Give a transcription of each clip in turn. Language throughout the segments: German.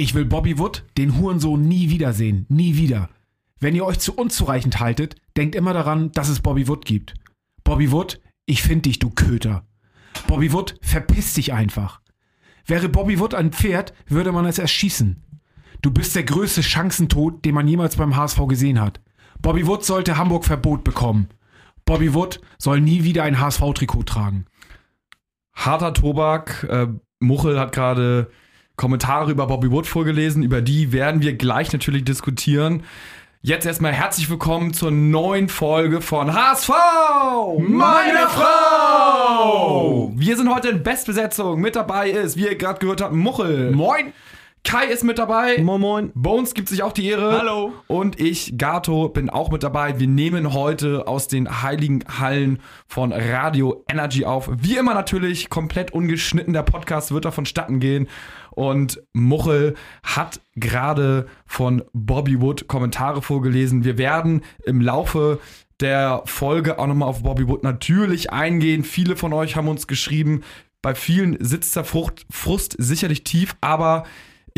Ich will Bobby Wood, den Hurensohn, nie wiedersehen. Nie wieder. Wenn ihr euch zu unzureichend haltet, denkt immer daran, dass es Bobby Wood gibt. Bobby Wood, ich find dich, du Köter. Bobby Wood, verpiss dich einfach. Wäre Bobby Wood ein Pferd, würde man es erschießen. Du bist der größte Chancentod, den man jemals beim HSV gesehen hat. Bobby Wood sollte Hamburg Verbot bekommen. Bobby Wood soll nie wieder ein HSV-Trikot tragen. Harter Tobak. Äh, Muchel hat gerade Kommentare über Bobby Wood vorgelesen. Über die werden wir gleich natürlich diskutieren. Jetzt erstmal herzlich willkommen zur neuen Folge von HSV! Meine Frau! Wir sind heute in Bestbesetzung. Mit dabei ist, wie ihr gerade gehört habt, Muchel. Moin! Kai ist mit dabei. Moin Moin. Bones gibt sich auch die Ehre. Hallo. Und ich, Gato, bin auch mit dabei. Wir nehmen heute aus den heiligen Hallen von Radio Energy auf. Wie immer natürlich komplett ungeschnitten. Der Podcast wird da vonstatten gehen. Und Muchel hat gerade von Bobby Wood Kommentare vorgelesen. Wir werden im Laufe der Folge auch nochmal auf Bobby Wood natürlich eingehen. Viele von euch haben uns geschrieben, bei vielen sitzt der Frucht, Frust sicherlich tief, aber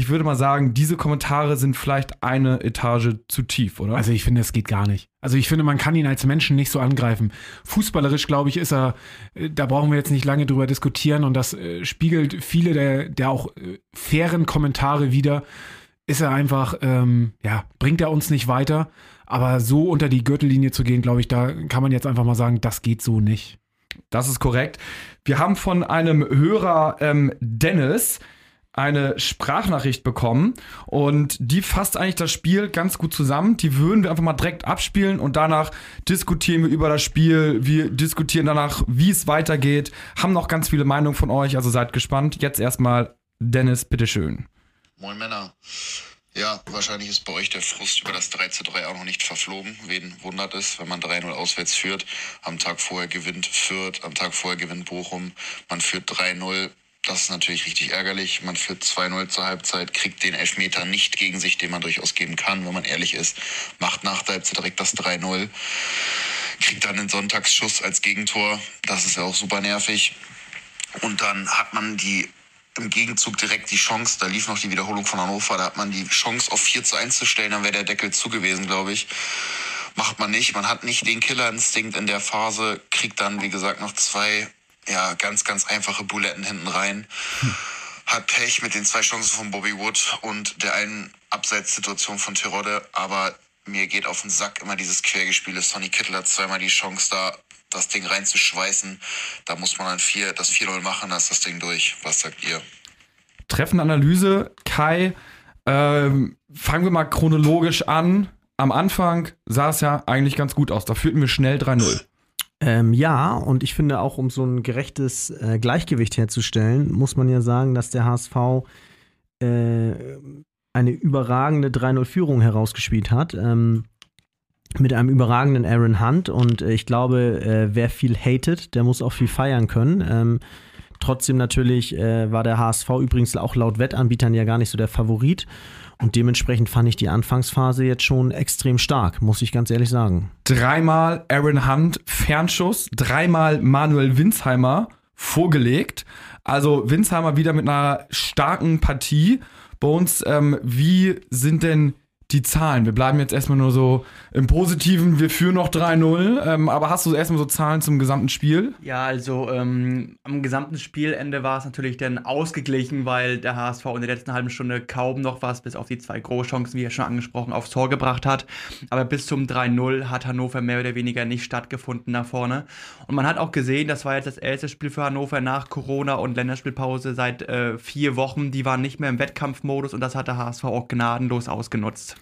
ich würde mal sagen, diese Kommentare sind vielleicht eine Etage zu tief, oder? Also ich finde, es geht gar nicht. Also ich finde, man kann ihn als Menschen nicht so angreifen. Fußballerisch, glaube ich, ist er, äh, da brauchen wir jetzt nicht lange drüber diskutieren und das äh, spiegelt viele der, der auch äh, fairen Kommentare wieder. Ist er einfach, ähm, ja, bringt er uns nicht weiter. Aber so unter die Gürtellinie zu gehen, glaube ich, da kann man jetzt einfach mal sagen, das geht so nicht. Das ist korrekt. Wir haben von einem Hörer ähm, Dennis eine Sprachnachricht bekommen und die fasst eigentlich das Spiel ganz gut zusammen. Die würden wir einfach mal direkt abspielen und danach diskutieren wir über das Spiel. Wir diskutieren danach, wie es weitergeht. Haben noch ganz viele Meinungen von euch, also seid gespannt. Jetzt erstmal Dennis, bitteschön. Moin Männer. Ja, wahrscheinlich ist bei euch der Frust über das 3 zu 3 auch noch nicht verflogen. Wen wundert es, wenn man 3-0 auswärts führt? Am Tag vorher gewinnt Fürth, am Tag vorher gewinnt Bochum. Man führt 3-0 das ist natürlich richtig ärgerlich. Man führt 2-0 zur Halbzeit, kriegt den Elfmeter nicht gegen sich, den man durchaus geben kann, wenn man ehrlich ist. Macht nach der Halbzeit direkt das 3-0. Kriegt dann den Sonntagsschuss als Gegentor. Das ist ja auch super nervig. Und dann hat man die im Gegenzug direkt die Chance, da lief noch die Wiederholung von Hannover, da hat man die Chance auf 4 zu 1 zu stellen, dann wäre der Deckel zu gewesen, glaube ich. Macht man nicht. Man hat nicht den Killerinstinkt in der Phase, kriegt dann, wie gesagt, noch zwei ja, ganz, ganz einfache Buletten hinten rein. Hm. Hat Pech mit den zwei Chancen von Bobby Wood und der einen Abseitssituation von Terodde, aber mir geht auf den Sack immer dieses Quergespiel. Sonny Kittel hat zweimal die Chance da, das Ding reinzuschweißen. Da muss man dann vier, das 4-0 machen, dann ist das Ding durch. Was sagt ihr? Treffende Analyse. Kai, ähm, fangen wir mal chronologisch an. Am Anfang sah es ja eigentlich ganz gut aus. Da führten wir schnell 3-0. Ähm, ja, und ich finde auch, um so ein gerechtes äh, Gleichgewicht herzustellen, muss man ja sagen, dass der HSV äh, eine überragende 3-0-Führung herausgespielt hat. Ähm, mit einem überragenden Aaron Hunt. Und äh, ich glaube, äh, wer viel hatet, der muss auch viel feiern können. Ähm, trotzdem natürlich äh, war der HSV übrigens auch laut Wettanbietern ja gar nicht so der Favorit. Und dementsprechend fand ich die Anfangsphase jetzt schon extrem stark, muss ich ganz ehrlich sagen. Dreimal Aaron Hunt Fernschuss, dreimal Manuel Winsheimer vorgelegt. Also Winsheimer wieder mit einer starken Partie. Bones, ähm, wie sind denn die Zahlen. Wir bleiben jetzt erstmal nur so im Positiven. Wir führen noch 3-0. Ähm, aber hast du erstmal so Zahlen zum gesamten Spiel? Ja, also ähm, am gesamten Spielende war es natürlich dann ausgeglichen, weil der HSV in der letzten halben Stunde kaum noch was, bis auf die zwei Großchancen, wie er schon angesprochen, aufs Tor gebracht hat. Aber bis zum 3-0 hat Hannover mehr oder weniger nicht stattgefunden nach vorne. Und man hat auch gesehen, das war jetzt das erste Spiel für Hannover nach Corona und Länderspielpause seit äh, vier Wochen. Die waren nicht mehr im Wettkampfmodus und das hat der HSV auch gnadenlos ausgenutzt.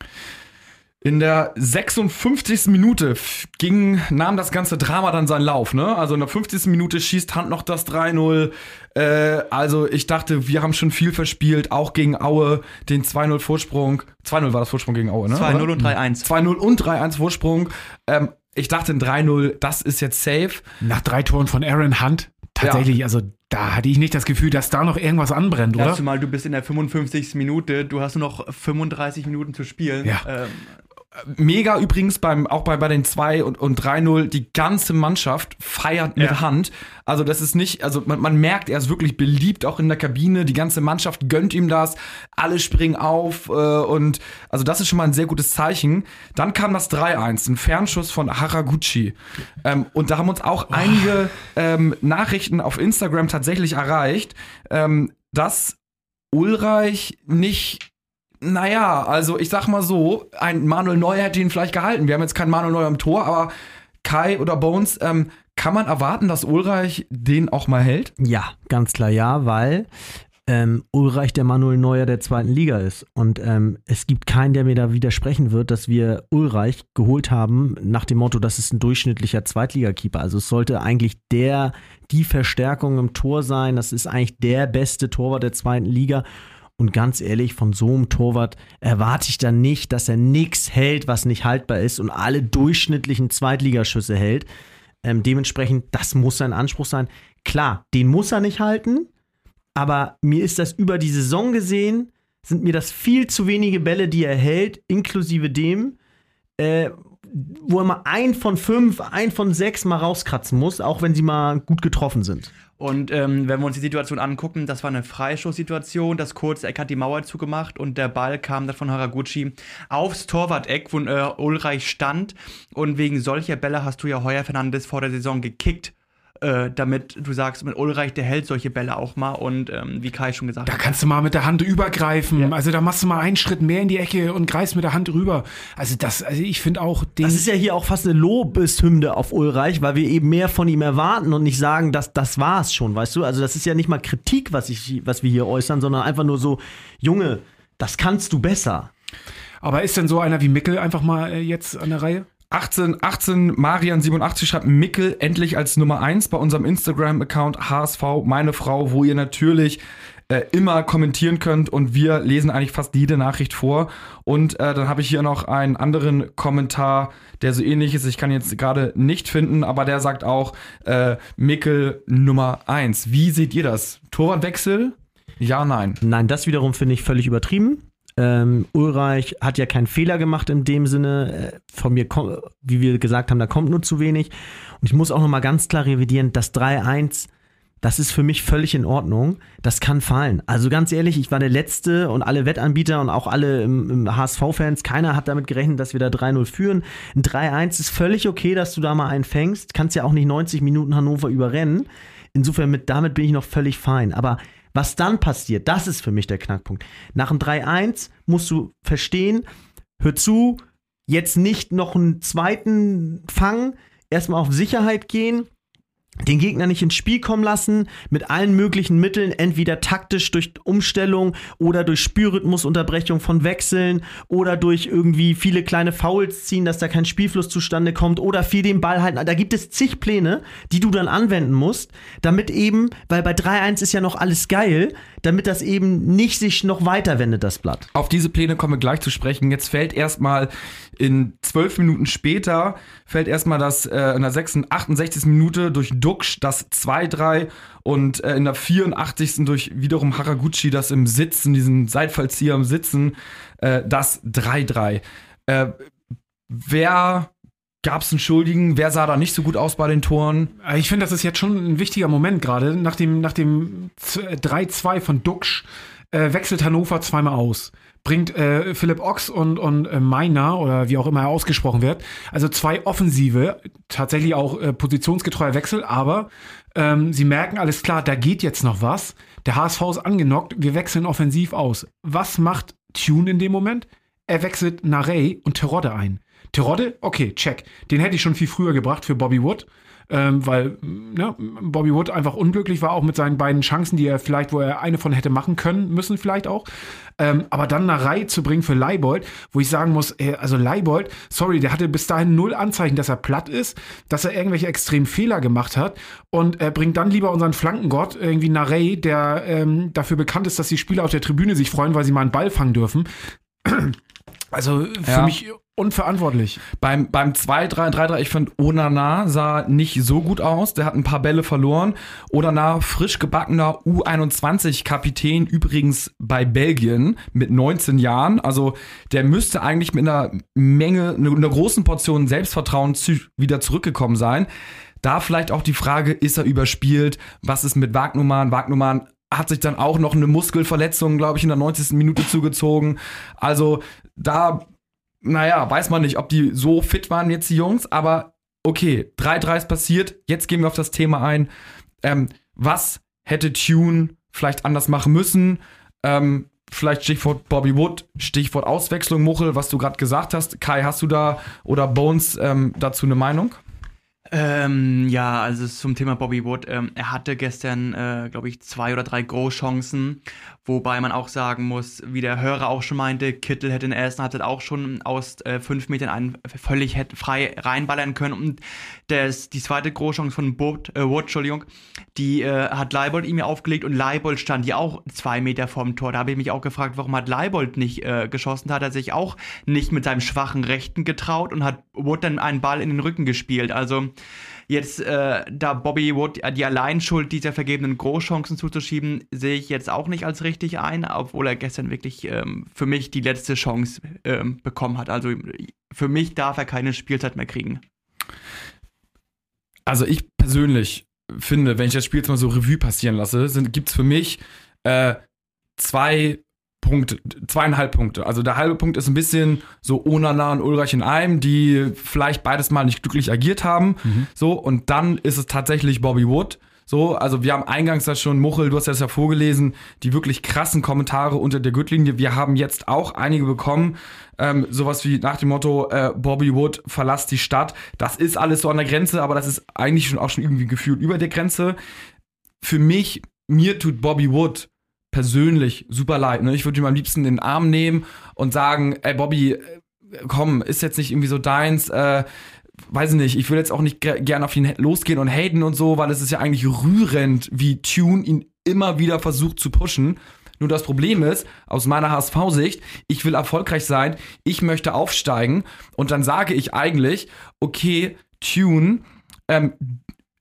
In der 56. Minute ging, nahm das ganze Drama dann seinen Lauf, ne? Also in der 50. Minute schießt Hand noch das 3-0. Äh, also ich dachte, wir haben schon viel verspielt, auch gegen Aue, den 2-0 Vorsprung. 2-0 war das Vorsprung gegen Aue, ne? 2-0 und 3-1. 2-0 und 3-1 Vorsprung. Ähm, ich dachte, ein 3-0, das ist jetzt safe. Nach drei Toren von Aaron Hunt, tatsächlich, ja. also da hatte ich nicht das Gefühl, dass da noch irgendwas anbrennt, oder? Zumal du bist in der 55. Minute, du hast nur noch 35 Minuten zu spielen. Ja. Ähm, mega übrigens beim, auch bei, bei den 2 und, und 3-0, die ganze Mannschaft feiert mit Ja. Hand. Also das ist nicht, also man, man merkt, er ist wirklich beliebt auch in der Kabine. Die ganze Mannschaft gönnt ihm das. Alle springen auf äh, und also das ist schon mal ein sehr gutes Zeichen. Dann kam das 3-1, ein Fernschuss von Haraguchi. Ähm, und da haben uns auch einige ähm, Nachrichten auf Instagram tatsächlich erreicht, ähm, dass Ulreich nicht naja, also ich sag mal so, ein Manuel Neuer hätte ihn vielleicht gehalten. Wir haben jetzt keinen Manuel Neuer im Tor, aber Kai oder Bones, ähm, kann man erwarten, dass Ulreich den auch mal hält? Ja, ganz klar ja, weil ähm, Ulreich der Manuel Neuer der zweiten Liga ist. Und ähm, es gibt keinen, der mir da widersprechen wird, dass wir Ulreich geholt haben nach dem Motto, das ist ein durchschnittlicher Zweitligakeeper. Also es sollte eigentlich der, die Verstärkung im Tor sein. Das ist eigentlich der beste Torwart der zweiten Liga. Und ganz ehrlich, von so einem Torwart erwarte ich dann nicht, dass er nichts hält, was nicht haltbar ist und alle durchschnittlichen Zweitligaschüsse hält. Ähm, dementsprechend, das muss sein Anspruch sein. Klar, den muss er nicht halten, aber mir ist das über die Saison gesehen, sind mir das viel zu wenige Bälle, die er hält, inklusive dem, äh, wo er mal ein von fünf, ein von sechs mal rauskratzen muss, auch wenn sie mal gut getroffen sind. Und ähm, wenn wir uns die Situation angucken, das war eine Freistoßsituation. Das kurze Eck hat die Mauer zugemacht und der Ball kam dann von Haraguchi aufs Torwart-Eck, wo äh, Ulreich stand. Und wegen solcher Bälle hast du ja Heuer Fernandes vor der Saison gekickt. Äh, damit du sagst, mit Ulreich, der hält solche Bälle auch mal und ähm, wie Kai schon gesagt Da hat. kannst du mal mit der Hand übergreifen. Ja. Also da machst du mal einen Schritt mehr in die Ecke und greifst mit der Hand rüber. Also das, also ich finde auch den. Das ist ja hier auch fast eine Lobeshymne auf Ulreich, weil wir eben mehr von ihm erwarten und nicht sagen, dass das war's schon, weißt du? Also das ist ja nicht mal Kritik, was, ich, was wir hier äußern, sondern einfach nur so, Junge, das kannst du besser. aber ist denn so einer wie Mickel einfach mal äh, jetzt an der Reihe? 18, 18, Marian87 schreibt Mickel endlich als Nummer 1 bei unserem Instagram-Account HSV, meine Frau, wo ihr natürlich äh, immer kommentieren könnt und wir lesen eigentlich fast jede Nachricht vor. Und äh, dann habe ich hier noch einen anderen Kommentar, der so ähnlich ist. Ich kann jetzt gerade nicht finden, aber der sagt auch äh, Mickel Nummer 1. Wie seht ihr das? Torwartwechsel? Ja, nein. Nein, das wiederum finde ich völlig übertrieben. Ähm, Ulreich hat ja keinen Fehler gemacht in dem Sinne. Äh, Von mir, kommt, wie wir gesagt haben, da kommt nur zu wenig. Und ich muss auch noch mal ganz klar revidieren, das 3-1, das ist für mich völlig in Ordnung. Das kann fallen. Also ganz ehrlich, ich war der Letzte und alle Wettanbieter und auch alle im, im HSV-Fans, keiner hat damit gerechnet, dass wir da 3-0 führen. Ein 3-1 ist völlig okay, dass du da mal einen fängst. Kannst ja auch nicht 90 Minuten Hannover überrennen. Insofern, mit, damit bin ich noch völlig fein. Aber was dann passiert, das ist für mich der Knackpunkt. Nach dem 3-1 musst du verstehen, hör zu, jetzt nicht noch einen zweiten fangen, erstmal auf Sicherheit gehen, den Gegner nicht ins Spiel kommen lassen, mit allen möglichen Mitteln, entweder taktisch durch Umstellung oder durch Spielrhythmusunterbrechung von Wechseln oder durch irgendwie viele kleine Fouls ziehen, dass da kein Spielfluss zustande kommt oder viel den Ball halten. Da gibt es zig Pläne, die du dann anwenden musst, damit eben, weil bei 3-1 ist ja noch alles geil, damit das eben nicht sich noch weiter wendet, das Blatt. Auf diese Pläne kommen wir gleich zu sprechen. Jetzt fällt erstmal in zwölf Minuten später, fällt erstmal das äh, in der 66, 68. Minute durch Duxch das 2-3 und äh, in der 84. durch wiederum Haraguchi das im Sitzen, diesen Seitfallzieher im Sitzen, äh, das 3-3. Äh, wer gab es einen Schuldigen? Wer sah da nicht so gut aus bei den Toren? Ich finde, das ist jetzt schon ein wichtiger Moment gerade. Nach dem, nach dem Z- 3-2 von Duxch äh, wechselt Hannover zweimal aus. Bringt äh, Philipp Ochs und, und äh, Meiner oder wie auch immer er ausgesprochen wird. Also zwei offensive, tatsächlich auch äh, positionsgetreuer Wechsel, aber ähm, sie merken alles klar, da geht jetzt noch was. Der HSV ist angenockt, wir wechseln offensiv aus. Was macht Tune in dem Moment? Er wechselt Narey und Terodde ein. Terodde, okay, check. Den hätte ich schon viel früher gebracht für Bobby Wood, ähm, weil ne, Bobby Wood einfach unglücklich war, auch mit seinen beiden Chancen, die er vielleicht, wo er eine von hätte machen können, müssen vielleicht auch. Ähm, aber dann Narey zu bringen für Leibold, wo ich sagen muss, äh, also Leibold, sorry, der hatte bis dahin null Anzeichen, dass er platt ist, dass er irgendwelche extremen Fehler gemacht hat und äh, bringt dann lieber unseren Flankengott, irgendwie Narey, der ähm, dafür bekannt ist, dass die Spieler auf der Tribüne sich freuen, weil sie mal einen Ball fangen dürfen. Also für Ja. mich unverantwortlich. Beim, beim 2-3-3-3, ich fand Onana sah nicht so gut aus. Der hat ein paar Bälle verloren. Onana, frisch gebackener U21-Kapitän, übrigens bei Belgien mit 19 Jahren. Also der müsste eigentlich mit einer Menge, einer großen Portion Selbstvertrauen wieder zurückgekommen sein. Da vielleicht auch die Frage, ist er überspielt? Was ist mit Wagnumann? Wagnumann hat sich dann auch noch eine Muskelverletzung, glaube ich, in der 90. Minute zugezogen. Also da naja, weiß man nicht, ob die so fit waren jetzt, die Jungs, aber okay, 3-3 ist passiert. Jetzt gehen wir auf das Thema ein. Ähm, was hätte Tune vielleicht anders machen müssen? Ähm, vielleicht Stichwort Bobby Wood, Stichwort Auswechslung, Muchel, was du gerade gesagt hast. Kai, hast du da oder Bones ähm, dazu eine Meinung? Ähm, ja, also zum Thema Bobby Wood. Ähm, er hatte gestern, äh, glaube ich, zwei oder drei Großchancen, wobei man auch sagen muss, wie der Hörer auch schon meinte, Kittel hätte in der ersten Halbzeit auch schon aus äh, fünf Metern einen völlig hätte frei reinballern können. Und das, die zweite Großchance von Wood, äh, Wood Entschuldigung, die äh, hat Leibold ihm aufgelegt und Leibold stand ja auch zwei Meter vorm Tor. Da habe ich mich auch gefragt, warum hat Leibold nicht äh, geschossen? Da hat er sich auch nicht mit seinem schwachen Rechten getraut und hat Wood dann einen Ball in den Rücken gespielt. Also Jetzt äh, da Bobby Wood die Alleinschuld dieser vergebenen Großchancen zuzuschieben, sehe ich jetzt auch nicht als richtig ein, obwohl er gestern wirklich ähm, für mich die letzte Chance ähm, bekommen hat. Also für mich darf er keine Spielzeit mehr kriegen. Also ich persönlich finde, wenn ich das Spiel jetzt mal so Revue passieren lasse, gibt es für mich äh, zwei Punkte, zweieinhalb Punkte. Also der halbe Punkt ist ein bisschen so Onana und Ulreich in einem, die vielleicht beides mal nicht glücklich agiert haben. Mhm. So, und dann ist es tatsächlich Bobby Wood. So, also wir haben eingangs das schon, Muchel, du hast das ja vorgelesen, die wirklich krassen Kommentare unter der Gürtellinie. Wir haben jetzt auch einige bekommen, ähm, sowas wie nach dem Motto, äh, Bobby Wood, verlass die Stadt. Das ist alles so an der Grenze, aber das ist eigentlich schon auch schon irgendwie gefühlt über der Grenze. Für mich, mir tut Bobby Wood persönlich super leid. Ne? Ich würde ihm am liebsten den Arm nehmen und sagen, ey Bobby, äh, komm, ist jetzt nicht irgendwie so deins, äh, weiß ich nicht, ich will jetzt auch nicht gerne auf ihn losgehen und haten und so, weil es ist ja eigentlich rührend, wie Tune ihn immer wieder versucht zu pushen. Nur das Problem ist, aus meiner HSV-Sicht, ich will erfolgreich sein, ich möchte aufsteigen und dann sage ich eigentlich, okay, Tune, ähm,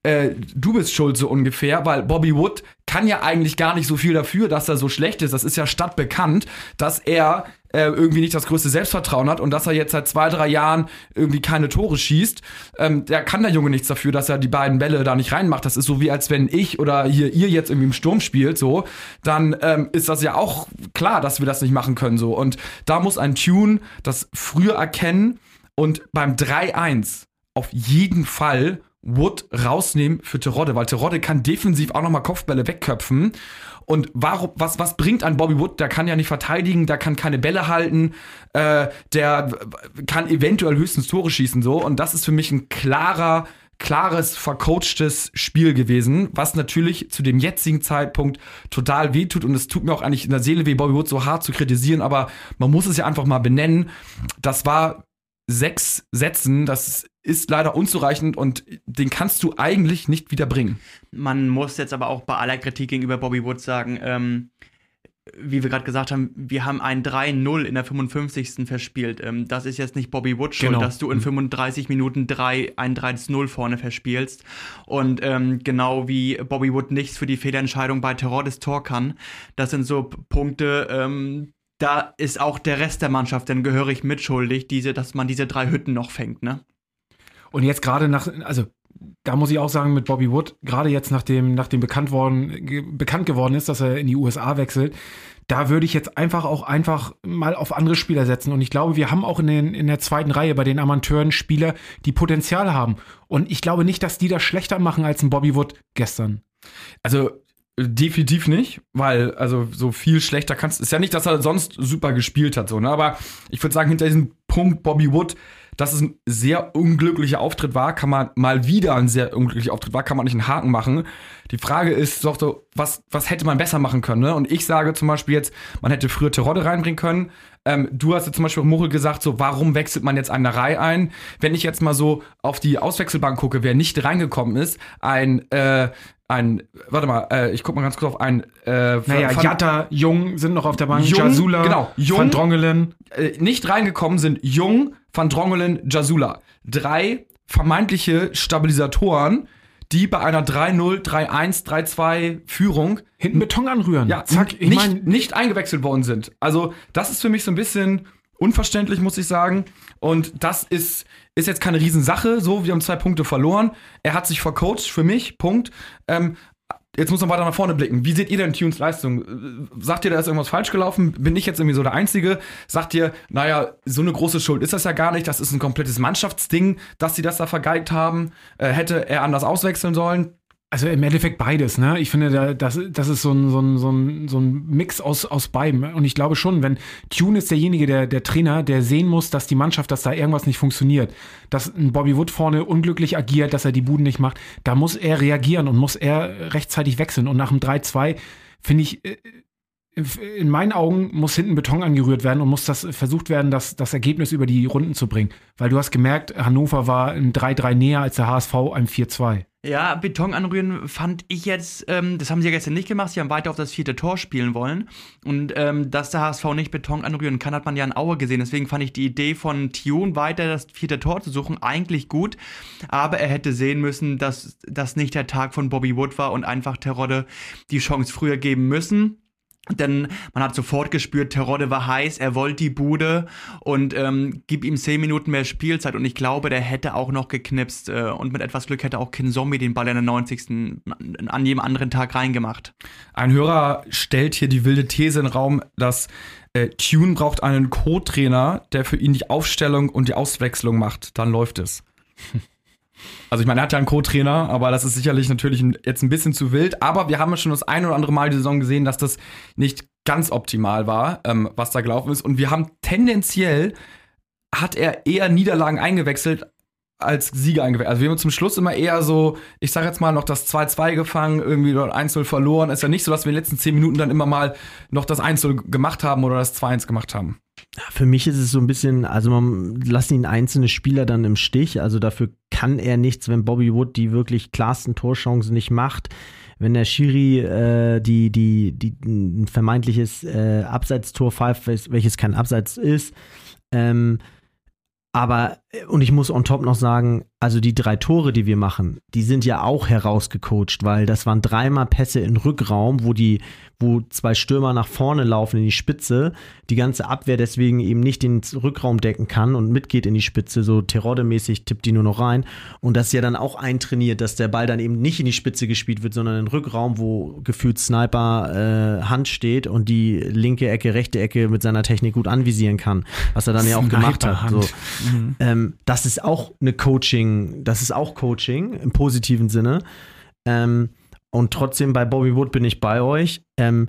äh, du bist schuld so ungefähr, weil Bobby Wood kann ja eigentlich gar nicht so viel dafür, dass er so schlecht ist. Das ist ja stadtbekannt, dass er äh, irgendwie nicht das größte Selbstvertrauen hat und dass er jetzt seit zwei, drei Jahren irgendwie keine Tore schießt. Ähm, der kann der Junge nichts dafür, dass er die beiden Bälle da nicht reinmacht. Das ist so wie als wenn ich oder hier ihr jetzt irgendwie im Sturm spielt, so, dann ähm, ist das ja auch klar, dass wir das nicht machen können. so. Und da muss ein Tune das früher erkennen und beim 3-1 auf jeden Fall Wood rausnehmen für Terodde, weil Terodde kann defensiv auch nochmal Kopfbälle wegköpfen. Und warum, was, was bringt ein Bobby Wood? Der kann ja nicht verteidigen, der kann keine Bälle halten, äh, der kann eventuell höchstens Tore schießen, so. Und das ist für mich ein klarer, klares, vercoachtes Spiel gewesen, was natürlich zu dem jetzigen Zeitpunkt total wehtut. Und es tut mir auch eigentlich in der Seele weh, Bobby Wood so hart zu kritisieren, aber man muss es ja einfach mal benennen. Das war sechs Sätzen, das ist leider unzureichend und den kannst du eigentlich nicht wieder bringen. Man muss jetzt aber auch bei aller Kritik gegenüber Bobby Wood sagen, ähm, wie wir gerade gesagt haben, wir haben ein 3-0 in der 55. verspielt. Ähm, das ist jetzt nicht Bobby Wood schuld, genau. dass du in 35 mhm. Minuten 3, ein 3-0 vorne verspielst. Und ähm, genau wie Bobby Wood nichts für die Fehlentscheidung bei Terror des Tor kann. Das sind so Punkte, ähm, da ist auch der Rest der Mannschaft dann gehörig mitschuldig, diese, dass man diese drei Hütten noch fängt, ne? Und jetzt gerade nach, also da muss ich auch sagen, mit Bobby Wood, gerade jetzt nachdem, nachdem bekannt, worden, bekannt geworden ist, dass er in die USA wechselt, da würde ich jetzt einfach auch einfach mal auf andere Spieler setzen. Und ich glaube, wir haben auch in, den, in der zweiten Reihe bei den Amateuren Spieler, die Potenzial haben. Und ich glaube nicht, dass die das schlechter machen als ein Bobby Wood gestern. Also Definitiv nicht, weil also so viel schlechter kannst. Ist ja nicht, dass er sonst super gespielt hat, so, ne? Aber ich würde sagen, hinter diesem Punkt Bobby Wood, dass es ein sehr unglücklicher Auftritt war, kann man mal wieder ein sehr unglücklicher Auftritt war, kann man nicht einen Haken machen. Die Frage ist doch so, was, was hätte man besser machen können, ne? Und ich sage zum Beispiel jetzt, man hätte früher Terodde reinbringen können. Ähm, du hast jetzt zum Beispiel Muchel gesagt, so, warum wechselt man jetzt eine Reihe ein? Wenn ich jetzt mal so auf die Auswechselbank gucke, wer nicht reingekommen ist, ein, äh, ein, warte mal, äh, ich guck mal ganz kurz auf ein. Äh, naja, Van, Jatta, Jung sind noch auf der Bank, Jung, Jasula, genau, Jung, Van Drongelen. Äh, nicht reingekommen sind Jung, Van Drongelen, Jasula. Drei vermeintliche Stabilisatoren, die bei einer 3-0, 3-1, 3-2 Führung Hinten Beton anrühren. ja, zack. Ich nicht, meine, nicht eingewechselt worden sind. Also, das ist für mich so ein bisschen unverständlich, muss ich sagen. Und das ist, ist jetzt keine Riesensache. So, wir haben zwei Punkte verloren. Er hat sich vercoacht, für mich, Punkt. Ähm, jetzt muss man weiter nach vorne blicken. Wie seht ihr denn Tunes Leistung? Sagt ihr, da ist irgendwas falsch gelaufen? Bin ich jetzt irgendwie so der Einzige? Sagt ihr, naja, so eine große Schuld ist das ja gar nicht. Das ist ein komplettes Mannschaftsding, dass sie das da vergeigt haben. Äh, hätte er anders auswechseln sollen? Also im Endeffekt beides, ne? Ich finde, da, das, das ist so ein, so ein, so ein, so ein Mix aus, aus beidem. Und ich glaube schon, wenn Tune ist derjenige, der, der Trainer, der sehen muss, dass die Mannschaft, dass da irgendwas nicht funktioniert, dass ein Bobby Wood vorne unglücklich agiert, dass er die Buden nicht macht, da muss er reagieren und muss er rechtzeitig wechseln. Und nach dem 3-2 finde ich, äh, in meinen Augen muss hinten Beton angerührt werden und muss das versucht werden, das, das Ergebnis über die Runden zu bringen. Weil du hast gemerkt, Hannover war im 3-3 näher als der HSV einem 4-2. Ja, Beton anrühren fand ich jetzt, ähm, das haben sie ja gestern nicht gemacht, sie haben weiter auf das vierte Tor spielen wollen. Und ähm, dass der HSV nicht Beton anrühren kann, hat man ja in Aue gesehen. Deswegen fand ich die Idee von Tune weiter das vierte Tor zu suchen eigentlich gut. Aber er hätte sehen müssen, dass das nicht der Tag von Bobby Wood war und einfach Terodde die Chance früher geben müssen. Denn man hat sofort gespürt, Terodde war heiß, er wollte die Bude und ähm, gib ihm 10 Minuten mehr Spielzeit. Und ich glaube, der hätte auch noch geknipst. Äh, und mit etwas Glück hätte auch Kin Zombie den Ball in der 90. an jedem anderen Tag reingemacht. Ein Hörer stellt hier die wilde These in den Raum, dass äh, Tune braucht einen Co-Trainer, der für ihn die Aufstellung und die Auswechslung macht. Dann läuft es. Also ich meine, er hat ja einen Co-Trainer, aber das ist sicherlich natürlich jetzt ein bisschen zu wild. Aber wir haben ja schon das ein oder andere Mal die Saison gesehen, dass das nicht ganz optimal war, ähm, was da gelaufen ist. Und wir haben tendenziell, hat er eher Niederlagen eingewechselt als Sieger eingewechselt. Also wir haben zum Schluss immer eher so, ich sag jetzt mal, noch das 2-2 gefangen, irgendwie dort 1-0 verloren. Ist ja nicht so, dass wir in den letzten 10 Minuten dann immer mal noch das 1-0 gemacht haben oder das 2-1 gemacht haben. Für mich ist es so ein bisschen, also man lassen ihn einzelne Spieler dann im Stich. Also dafür kann er nichts, wenn Bobby Wood die wirklich klarsten Torchancen nicht macht. Wenn der Schiri äh, die, die, die ein vermeintliches äh, Abseitstor pfeift, welches- kein Abseits ist. Ähm, aber, äh, und ich muss on top noch sagen, also die drei Tore, die wir machen, die sind ja auch herausgecoacht, weil das waren dreimal Pässe in Rückraum, wo die, wo zwei Stürmer nach vorne laufen in die Spitze, die ganze Abwehr deswegen eben nicht den Rückraum decken kann und mitgeht in die Spitze, so Terodde-mäßig tippt die nur noch rein. Und das ist ja dann auch eintrainiert, dass der Ball dann eben nicht in die Spitze gespielt wird, sondern in den Rückraum, wo gefühlt Sniper äh, Hand steht und die linke Ecke, rechte Ecke mit seiner Technik gut anvisieren kann, was er dann ja auch gemacht hat. So. Sniperhand. Ähm, das ist auch eine Coaching, das ist auch Coaching im positiven Sinne. Ähm, und trotzdem bei Bobby Wood bin ich bei euch. Ähm,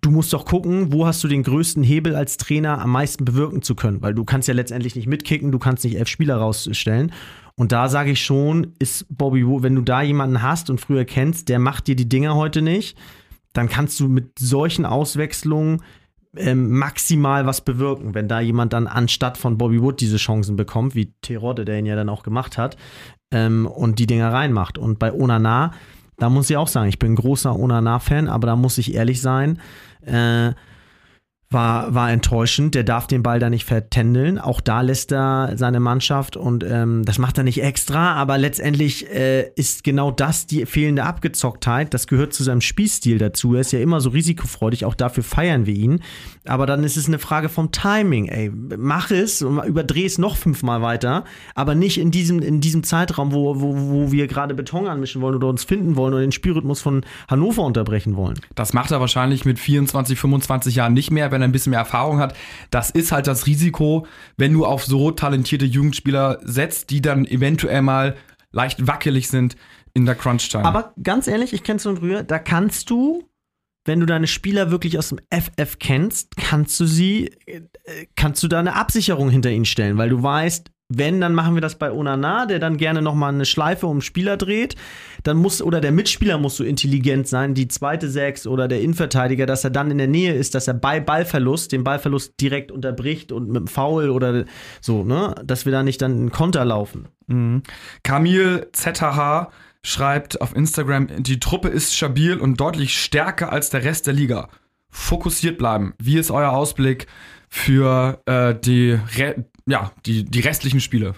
du musst doch gucken, wo hast du den größten Hebel als Trainer am meisten bewirken zu können, weil du kannst ja letztendlich nicht mitkicken, du kannst nicht elf Spieler rausstellen. Und da sage ich schon, ist Bobby Wood, wenn du da jemanden hast und früher kennst, der macht dir die Dinger heute nicht, dann kannst du mit solchen Auswechslungen ähm, maximal was bewirken, wenn da jemand dann anstatt von Bobby Wood diese Chancen bekommt, wie Terodde, der ihn ja dann auch gemacht hat, ähm, und die Dinger reinmacht. Und bei Onana, da muss ich auch sagen, ich bin großer Onana-Fan, aber da muss ich ehrlich sein, äh, war, war enttäuschend. Der darf den Ball da nicht vertändeln. Auch da lässt er seine Mannschaft und ähm, das macht er nicht extra, aber letztendlich äh, ist genau das die fehlende Abgezocktheit. Das gehört zu seinem Spielstil dazu. Er ist ja immer so risikofreudig, auch dafür feiern wir ihn. Aber dann ist es eine Frage vom Timing. Ey, mach es und überdreh es noch fünfmal weiter, aber nicht in diesem, in diesem Zeitraum, wo, wo, wo wir gerade Beton anmischen wollen oder uns finden wollen oder den Spielrhythmus von Hannover unterbrechen wollen. Das macht er wahrscheinlich mit 24, 25 Jahren nicht mehr, wenn er ein bisschen mehr Erfahrung hat. Das ist halt das Risiko, wenn du auf so talentierte Jugendspieler setzt, die dann eventuell mal leicht wackelig sind in der Crunch-Time. Aber ganz ehrlich, ich kenn's und rühr, da kannst du, wenn du deine Spieler wirklich aus dem FF kennst, kannst du sie, äh, kannst du da eine Absicherung hinter ihnen stellen, weil du weißt, wenn, dann machen wir das bei Onana, der dann gerne nochmal eine Schleife um den Spieler dreht. Dann muss, oder der Mitspieler muss so intelligent sein, die zweite Sechs oder der Innenverteidiger, dass er dann in der Nähe ist, dass er bei Ballverlust den Ballverlust direkt unterbricht und mit dem Foul oder so, ne? Dass wir da nicht dann einen Konter laufen. Mhm. Kamil ZH schreibt auf Instagram, die Truppe ist stabil und deutlich stärker als der Rest der Liga. Fokussiert bleiben. Wie ist euer Ausblick für äh, die Re ja, die, die restlichen Spiele.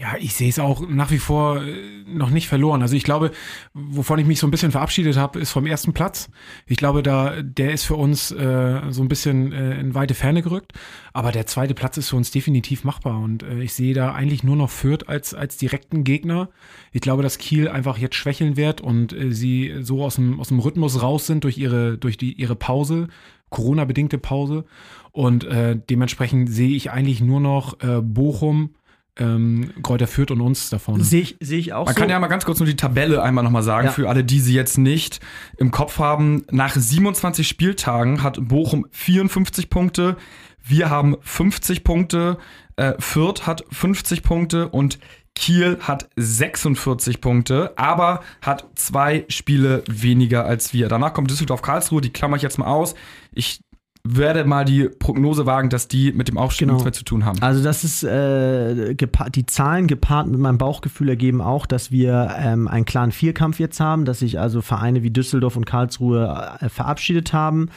Ja, ich sehe es auch nach wie vor äh, noch nicht verloren. Also ich glaube, wovon ich mich so ein bisschen verabschiedet habe, ist vom ersten Platz. Ich glaube, da der ist für uns äh, so ein bisschen äh, in weite Ferne gerückt. Aber der zweite Platz ist für uns definitiv machbar. Und äh, ich sehe da eigentlich nur noch Fürth als, als direkten Gegner. Ich glaube, dass Kiel einfach jetzt schwächeln wird und äh, sie so aus dem, aus dem Rhythmus raus sind durch ihre, durch die, ihre Pause, Corona-bedingte Pause. Und äh, dementsprechend sehe ich eigentlich nur noch äh, Bochum, ähm, Kräuter Fürth und uns da vorne. Sehe ich, seh ich auch Man so. kann ja mal ganz kurz nur die Tabelle einmal nochmal sagen, Ja. für alle, die sie jetzt nicht im Kopf haben. Nach 27 Spieltagen hat Bochum 54 Punkte, wir haben 50 Punkte, äh, Fürth hat 50 Punkte und Kiel hat 46 Punkte, aber hat zwei Spiele weniger als wir. Danach kommt Düsseldorf Karlsruhe, die klammer ich jetzt mal aus. Ich werde mal die Prognose wagen, dass die mit dem Aufstieg Genau. nichts mehr zu tun haben. Also das ist äh, die Zahlen gepaart mit meinem Bauchgefühl ergeben auch, dass wir ähm, einen klaren Vierkampf jetzt haben, dass sich also Vereine wie Düsseldorf und Karlsruhe äh, verabschiedet haben.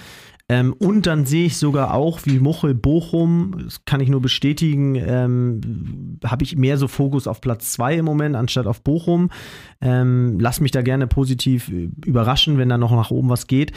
Ähm, und dann sehe ich sogar auch, wie Muchel Bochum, das kann ich nur bestätigen, ähm, habe ich mehr so Fokus auf Platz 2 im Moment anstatt auf Bochum. Ähm, lass mich da gerne positiv äh, überraschen, wenn da noch nach oben was geht.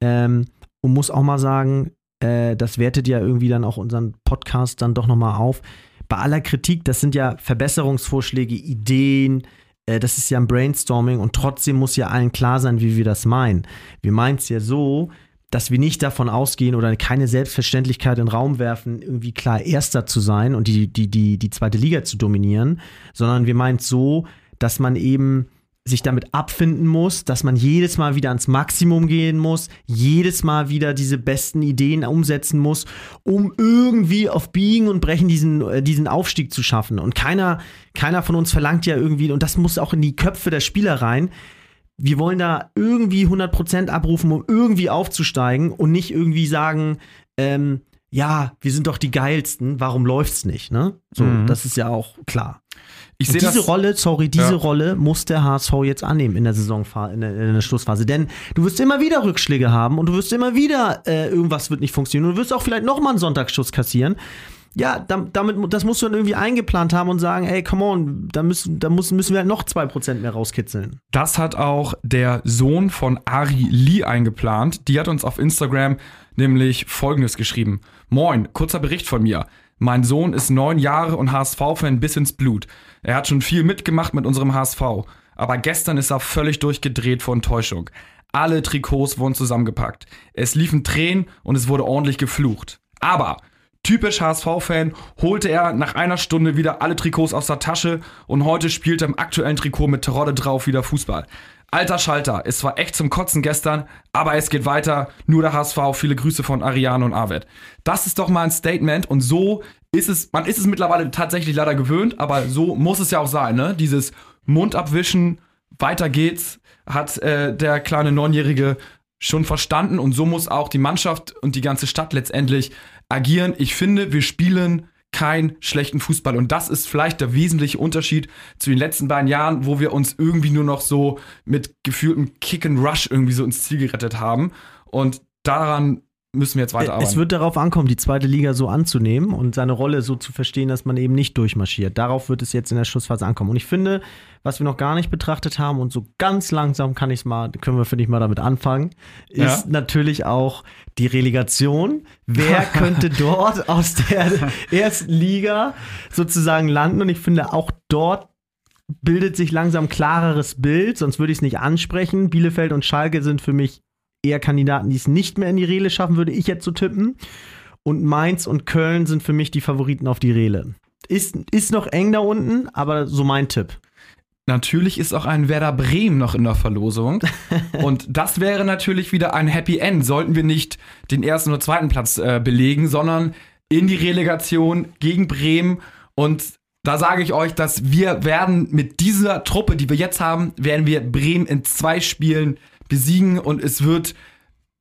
Ähm, und muss auch mal sagen, äh, das wertet ja irgendwie dann auch unseren Podcast dann doch nochmal auf. Bei aller Kritik, das sind ja Verbesserungsvorschläge, Ideen, äh, das ist ja ein Brainstorming und trotzdem muss ja allen klar sein, wie wir das meinen. Wir meinen es ja so, dass wir nicht davon ausgehen oder keine Selbstverständlichkeit in den Raum werfen, irgendwie klar Erster zu sein und die, die, die, die zweite Liga zu dominieren, sondern wir meinen es so, dass man eben sich damit abfinden muss, dass man jedes Mal wieder ans Maximum gehen muss, jedes Mal wieder diese besten Ideen umsetzen muss, um irgendwie auf Biegen und Brechen diesen, äh, diesen Aufstieg zu schaffen. Und keiner, keiner von uns verlangt ja irgendwie, und das muss auch in die Köpfe der Spieler rein, wir wollen da irgendwie 100% abrufen, um irgendwie aufzusteigen und nicht irgendwie sagen, ähm, ja, wir sind doch die geilsten, warum läuft's nicht, ne? So, Mhm. das ist ja auch klar. Ich diese das. Rolle, sorry, diese Ja. Rolle muss der HSV jetzt annehmen in der Saisonphase, in der, in der Schlussphase. Denn du wirst immer wieder Rückschläge haben und du wirst immer wieder, äh, irgendwas wird nicht funktionieren. Und du wirst auch vielleicht nochmal einen Sonntagsschuss kassieren. Ja, dam- damit, das musst du dann irgendwie eingeplant haben und sagen, ey, come on, da müssen, da müssen, müssen wir halt noch 2% mehr rauskitzeln. Das hat auch der Sohn von Ari Lee eingeplant. Die hat uns auf Instagram nämlich Folgendes geschrieben. Moin, kurzer Bericht von mir. Mein Sohn ist neun Jahre und HSV-Fan bis ins Blut. Er hat schon viel mitgemacht mit unserem HSV. Aber gestern ist er völlig durchgedreht vor Enttäuschung. Alle Trikots wurden zusammengepackt. Es liefen Tränen und es wurde ordentlich geflucht. Aber Typisch HSV-Fan holte er nach einer Stunde wieder alle Trikots aus der Tasche und heute spielt er im aktuellen Trikot mit Terodde drauf wieder Fußball. Alter Schalter, es war echt zum Kotzen gestern, aber es geht weiter. Nur der HSV, viele Grüße von Ariane und Arvid. Das ist doch mal ein Statement und so ist es, man ist es mittlerweile tatsächlich leider gewöhnt, aber so muss es ja auch sein, ne? Dieses Mund abwischen, weiter geht's, hat äh, der kleine Neunjährige schon verstanden und so muss auch die Mannschaft und die ganze Stadt letztendlich agieren. Ich finde, wir spielen keinen schlechten Fußball. Und das ist vielleicht der wesentliche Unterschied zu den letzten beiden Jahren, wo wir uns irgendwie nur noch so mit gefühltem Kick and Rush irgendwie so ins Ziel gerettet haben. Und daran müssen wir jetzt weiterarbeiten. Es wird darauf ankommen, die zweite Liga so anzunehmen und seine Rolle so zu verstehen, dass man eben nicht durchmarschiert. Darauf wird es jetzt in der Schlussphase ankommen. Und ich finde, was wir noch gar nicht betrachtet haben und so ganz langsam kann ich mal, können wir finde ich mal damit anfangen, ist Ja. natürlich auch die Relegation. Wer könnte dort aus der ersten Liga sozusagen landen? Und ich finde auch dort bildet sich langsam klareres Bild, sonst würde ich es nicht ansprechen. Bielefeld und Schalke sind für mich eher Kandidaten, die es nicht mehr in die Rele schaffen, würde ich jetzt so tippen. Und Mainz und Köln sind für mich die Favoriten auf die Rele. Ist, ist noch eng da unten, aber so mein Tipp. Natürlich ist auch ein Werder Bremen noch in der Verlosung. Und das wäre natürlich wieder ein Happy End, sollten wir nicht den ersten oder zweiten Platz äh, belegen, sondern in die Relegation gegen Bremen. Und da sage ich euch, dass wir werden mit dieser Truppe, die wir jetzt haben, werden wir Bremen in zwei Spielen besiegen und es wird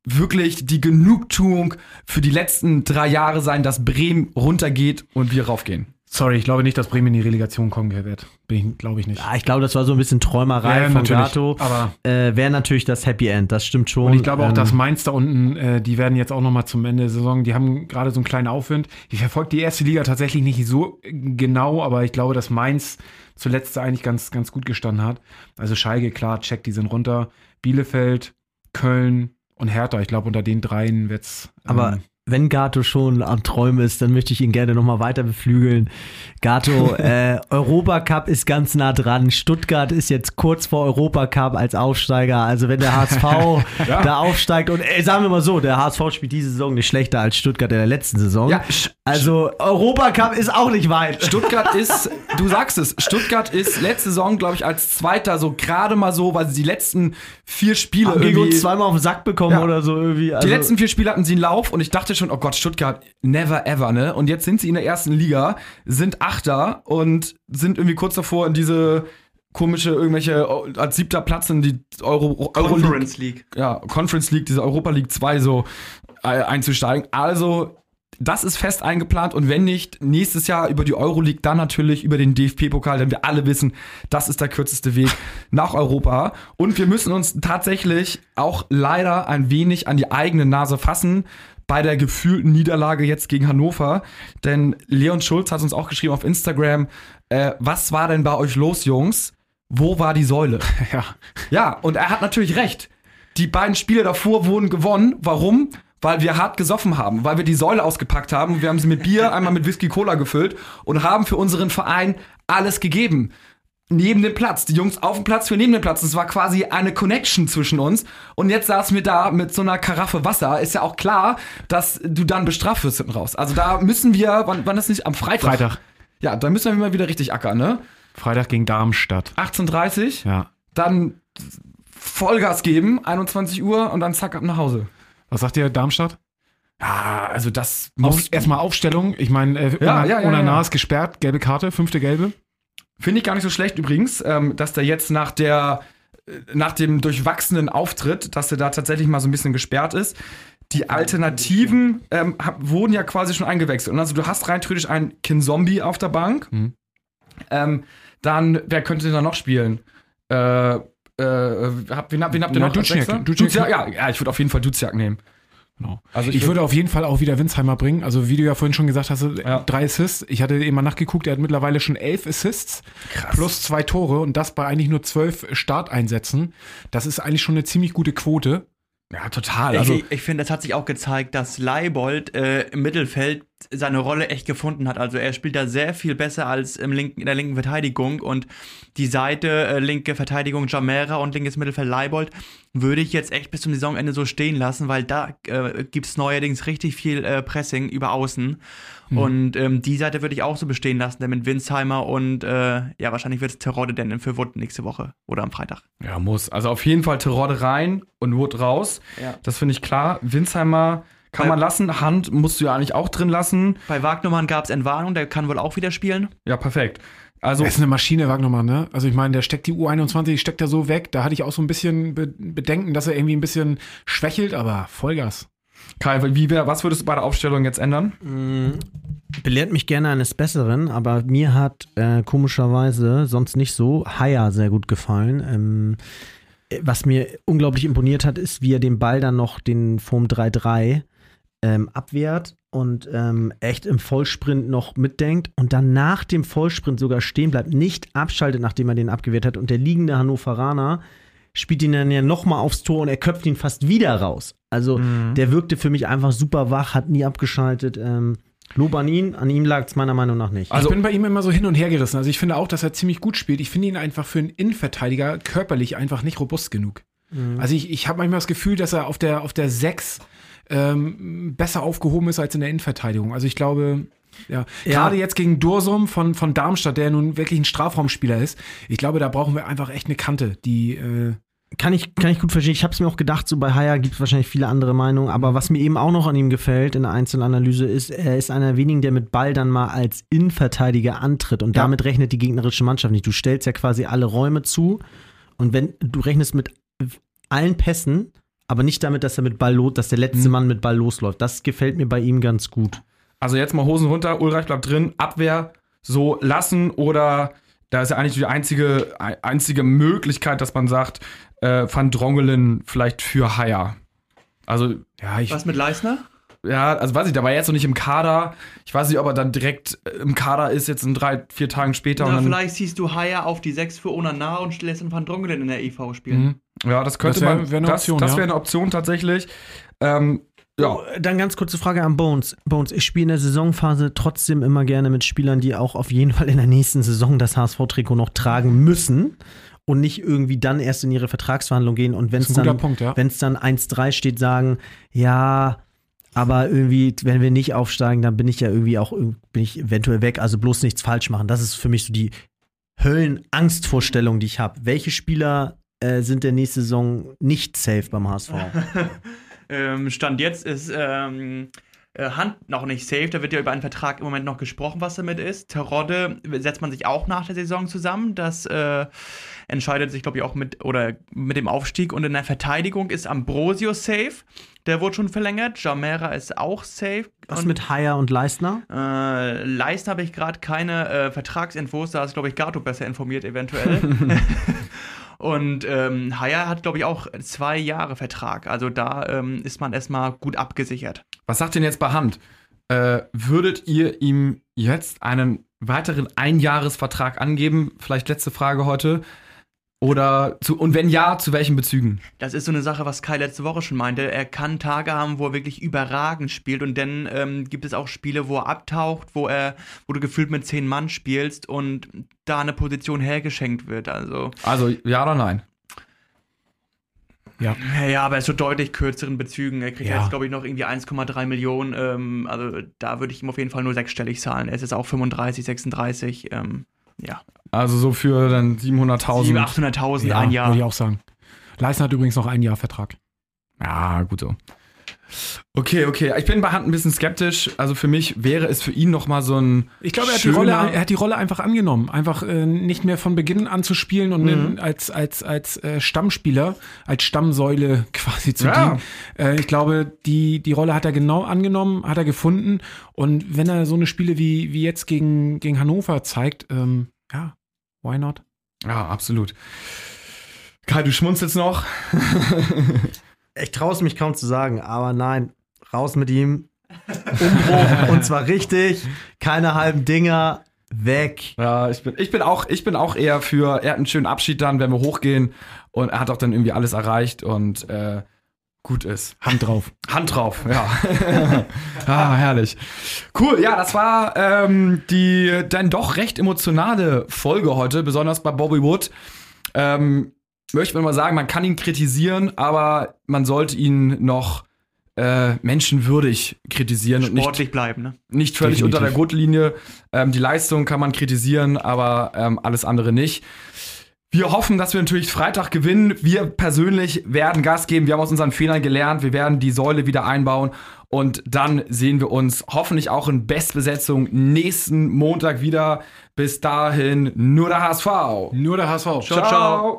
wirklich die Genugtuung für die letzten drei Jahre sein, dass Bremen runtergeht und wir raufgehen. Sorry, ich glaube nicht, dass Bremen in die Relegation kommen wird. Bin ich, glaube ich nicht. Ja, ich glaube, das war so ein bisschen Träumerei Ja, von natürlich. Gato. Aber- äh, wäre natürlich das Happy End, das stimmt schon. Und ich glaube auch, Ähm, dass Mainz da unten, äh, die werden jetzt auch noch mal zum Ende der Saison, die haben gerade so einen kleinen Aufwind. Ich verfolge die erste Liga tatsächlich nicht so genau, aber ich glaube, dass Mainz zuletzt eigentlich ganz, ganz gut gestanden hat. Also Schalke, klar, check, die sind runter. Bielefeld, Köln und Hertha. Ich glaube, unter den dreien wird's. Aber ähm, wenn Gato schon am Träumen ist, dann möchte ich ihn gerne nochmal weiter beflügeln. Gato, äh, Europacup ist ganz nah dran. Stuttgart ist jetzt kurz vor Europacup als Aufsteiger. Also wenn der HSV da aufsteigt und ey, sagen wir mal so, der HSV spielt diese Saison nicht schlechter als Stuttgart in der letzten Saison. Ja, Also Europacup ist auch nicht weit. Stuttgart ist, du sagst es, Stuttgart ist letzte Saison, glaube ich, als Zweiter so gerade mal so, weil sie die letzten vier Spiele Haben gegen irgendwie, uns zweimal auf den Sack bekommen Ja. oder so irgendwie. Also, die letzten vier Spiele hatten sie einen Lauf und ich dachte schon, oh Gott, Stuttgart, never ever, ne? Und jetzt sind sie in der ersten Liga, sind Achter und sind irgendwie kurz davor in diese komische, irgendwelche, oh, als siebter Platz in die Euro, Euro Conference League. ja, Conference League, diese Europa League 2 so äh, einzusteigen. Also, das ist fest eingeplant und wenn nicht, nächstes Jahr über die Euroleague, dann natürlich über den DFB-Pokal, denn wir alle wissen, das ist der kürzeste Weg nach Europa. Und wir müssen uns tatsächlich auch leider ein wenig an die eigene Nase fassen bei der gefühlten Niederlage jetzt gegen Hannover. Denn Leon Schulz hat uns auch geschrieben auf Instagram, äh, was war denn bei euch los, Jungs? Wo war die Säule? ja. Ja, und er hat natürlich recht. Die beiden Spiele davor wurden gewonnen. Warum? Weil wir hart gesoffen haben, weil wir die Säule ausgepackt haben. Wir haben sie mit Bier, einmal mit Whisky Cola gefüllt und haben für unseren Verein alles gegeben. Neben dem Platz. Die Jungs auf dem Platz, wir neben dem Platz. Es war quasi eine Connection zwischen uns. Und jetzt saßen wir da mit so einer Karaffe Wasser. Ist ja auch klar, dass du dann bestraft wirst hinten raus. Also da müssen wir, wann, wann ist nicht? Am Freitag. Freitag. Ja, da müssen wir mal wieder richtig ackern, ne? Freitag gegen Darmstadt. 18.30 Ja. dann Vollgas geben, 21 Uhr und dann zack ab nach Hause. Was sagt ihr, Darmstadt? Ja, also das Auf, muss erstmal Aufstellung. Ich meine, äh, Ja, Una- ja, ja. ist gesperrt, gelbe Karte, fünfte gelbe. Finde ich gar nicht so schlecht übrigens, ähm, dass der jetzt nach der äh, nach dem durchwachsenen Auftritt, dass er da tatsächlich mal so ein bisschen gesperrt ist. Die Alternativen ähm, wurden ja quasi schon eingewechselt. Und also du hast rein theoretisch einen Kinzombie auf der Bank. Mhm. Ähm, dann, wer könnte da noch spielen? Äh, äh, hab, wen, wen habt ihr Na, noch? Duziak. Duziak, ja, ja, ich würde auf jeden Fall Duziak nehmen. Genau. Also Ich, würde auf jeden Fall auch wieder Winsheimer bringen. Also wie du ja vorhin schon gesagt hast, Ja. drei Assists. Ich hatte eben mal nachgeguckt, er hat mittlerweile schon elf Assists plus zwei Tore und das bei eigentlich nur zwölf Starteinsätzen. Das ist eigentlich schon eine ziemlich gute Quote. Ja, total. Also, ich ich finde, es hat sich auch gezeigt, dass Leibold äh, im Mittelfeld seine Rolle echt gefunden hat. Also er spielt da sehr viel besser als im linken, in der linken Verteidigung und die Seite äh, linke Verteidigung Jamera und linkes Mittelfeld Leibold würde ich jetzt echt bis zum Saisonende so stehen lassen, weil da äh, gibt es neuerdings richtig viel äh, Pressing über außen. Und ähm, die Seite würde ich auch so bestehen lassen, denn mit Winsheimer und äh, ja, wahrscheinlich wird es Terodde denn für Wood nächste Woche oder am Freitag. ja, muss. Also auf jeden Fall Terodde rein und Wood raus. Ja. Das finde ich klar. Winsheimer kann Weil- man lassen. Hand musst du ja eigentlich auch drin lassen. Bei Wagnumann gab es Entwarnung, der kann wohl auch wieder spielen. Ja, perfekt. Also, Er ist eine Maschine, Wagnermann, ne? Also ich meine, der steckt die U21, steckt er so weg. Da hatte ich auch so ein bisschen Be Bedenken, dass er irgendwie ein bisschen schwächelt, aber Vollgas. Kai, wie wär, was würdest du bei der Aufstellung jetzt ändern? belehrt mich gerne eines Besseren, aber mir hat äh, komischerweise sonst nicht so Haya sehr gut gefallen. Ähm, äh, was mir unglaublich imponiert hat, ist, wie er den Ball dann noch den Form 3-3 ähm, abwehrt und ähm, echt im Vollsprint noch mitdenkt und dann nach dem Vollsprint sogar stehen bleibt, nicht abschaltet, nachdem er den abgewehrt hat. Und der liegende Hannoveraner spielt ihn dann ja nochmal aufs Tor und er köpft ihn fast wieder raus. Also der wirkte für mich einfach super wach, hat nie abgeschaltet. Ähm, Lob an ihn, an ihm lag es meiner Meinung nach nicht. Also- ich bin bei ihm immer so hin und her gerissen. Also ich finde auch, dass er ziemlich gut spielt. Ich finde ihn einfach für einen Innenverteidiger körperlich einfach nicht robust genug. Also ich, ich habe manchmal das Gefühl, dass er auf der, auf der 6 ähm, besser aufgehoben ist als in der Innenverteidigung. Also ich glaube, ja, Ja. gerade jetzt gegen Dursum von, von Darmstadt, der nun wirklich ein Strafraumspieler ist, ich glaube, da brauchen wir einfach echt eine Kante, die äh, Kann ich, kann ich gut verstehen. Ich habe es mir auch gedacht, so bei Haya gibt es wahrscheinlich viele andere Meinungen. Aber was mir eben auch noch an ihm gefällt in der Einzelanalyse ist, er ist einer der wenigen, der mit Ball dann mal als Innenverteidiger antritt. Und Ja. damit rechnet die gegnerische Mannschaft nicht. Du stellst ja quasi alle Räume zu. Und wenn du rechnest mit allen Pässen, aber nicht damit, dass er mit Ball los, dass der letzte Mhm. Mann mit Ball losläuft. Das gefällt mir bei ihm ganz gut. Also jetzt mal Hosen runter, Ulreich bleibt drin, Abwehr, so lassen oder da ist ja eigentlich die einzige, einzige Möglichkeit, dass man sagt, äh, Van Drongelen vielleicht für Haier. Also, ja, ich. Was mit Leisner? Ja, also weiß ich, der war jetzt noch nicht im Kader. Ich weiß nicht, ob er dann direkt äh, im Kader ist, jetzt in drei, vier Tagen später. Na, und dann, vielleicht siehst du Haier auf die 6 für Onana und lässt den Van Drongelen in der IV spielen. Mhm. Ja, das könnte Das wär- man. wär eine das Option, das ja. wäre eine Option tatsächlich. Ähm, ja. Oh, Dann ganz kurze Frage an Bones. Bones, ich spiele in der Saisonphase trotzdem immer gerne mit Spielern, die auch auf jeden Fall in der nächsten Saison das HSV-Trikot noch tragen müssen und nicht irgendwie dann erst in ihre Vertragsverhandlung gehen und wenn es dann, Punkt, ja. wenn es dann 1-3 steht, sagen, ja, aber irgendwie, wenn wir nicht aufsteigen, dann bin ich ja irgendwie auch bin ich eventuell weg, also bloß nichts falsch machen. Das ist für mich so die Höllenangstvorstellung, die ich habe. Welche Spieler äh, sind der nächste Saison nicht safe beim HSV? Ähm, Stand jetzt ist ähm, äh, Hand noch nicht safe. Da wird ja über einen Vertrag im Moment noch gesprochen, was damit ist. Terodde setzt man sich auch nach der Saison zusammen. Das äh, entscheidet sich, glaube ich, auch mit oder mit dem Aufstieg. Und in der Verteidigung ist Ambrosio safe. Der wurde schon verlängert. Jamera ist auch safe. Was Und, mit Haier und Leistner? Äh, Leisten habe ich gerade keine äh, Vertragsinfos, da ist, glaube ich, Gato besser informiert, eventuell. Und ähm, Haier hat, glaube ich, auch zwei Jahre Vertrag. Also da ähm, ist man erstmal gut abgesichert. Was sagt denn jetzt bei Hand? Äh, würdet ihr ihm jetzt einen weiteren Einjahresvertrag angeben? Vielleicht letzte Frage heute. Oder zu, und wenn ja, zu welchen Bezügen? Das ist so eine Sache, was Kai letzte Woche schon meinte. Er kann Tage haben, wo er wirklich überragend spielt und dann ähm, gibt es auch Spiele, wo er abtaucht, wo er, wo du gefühlt mit zehn Mann spielst und da eine Position hergeschenkt wird. Also Also ja oder nein? Ja. Ja, aber zu deutlich kürzeren Bezügen. Er kriegt Ja. jetzt, glaube ich, noch irgendwie 1,3 Millionen. Ähm, also da würde ich ihm auf jeden Fall nur sechsstellig zahlen. Er ist jetzt auch 35, 36. Ähm, ja, Also so für dann 700.000. 700.000, 800.000 ja, ein Jahr. würde ich auch sagen. Leisner hat übrigens noch ein Jahr Vertrag. Ja, gut so. Okay, okay. Ich bin bei Hand ein bisschen skeptisch. Also für mich wäre es für ihn noch mal so ein Ich glaube, er hat, die Rolle, er hat die Rolle einfach angenommen. Einfach äh, nicht mehr von Beginn an zu spielen und Mhm. als, als, als äh, Stammspieler, als Stammsäule quasi zu Ja. dienen. Äh, ich glaube, die, die Rolle hat er genau angenommen, hat er gefunden. Und wenn er so eine Spiele wie, wie jetzt gegen, gegen Hannover zeigt, ähm, ja, why not? Ja, absolut. Kai, du schmunzelst noch. Ich traue es mich kaum zu sagen, aber nein, raus mit ihm. Umbruch und zwar richtig. Keine halben Dinger. Weg. Ja, ich bin, ich bin auch, ich bin auch eher für, er hat einen schönen Abschied dann, wenn wir hochgehen und er hat auch dann irgendwie alles erreicht und äh, gut ist. Hand drauf. Hand drauf, ja. ah, herrlich. Cool, ja, das war ähm, die dann doch recht emotionale Folge heute, besonders bei Bobby Wood. Ähm, möchte man mal sagen, man kann ihn kritisieren, aber man sollte ihn noch äh, menschenwürdig kritisieren und nicht Sportlich bleiben, ne? nicht völlig Definitiv. unter der Gurtlinie. Ähm, die Leistung kann man kritisieren, aber ähm, alles andere nicht. Wir hoffen, dass wir natürlich Freitag gewinnen. Wir persönlich werden Gas geben. Wir haben aus unseren Fehlern gelernt. Wir werden die Säule wieder einbauen. Und dann sehen wir uns hoffentlich auch in Bestbesetzung nächsten Montag wieder. Bis dahin nur der HSV. Nur der HSV. Ciao, ciao.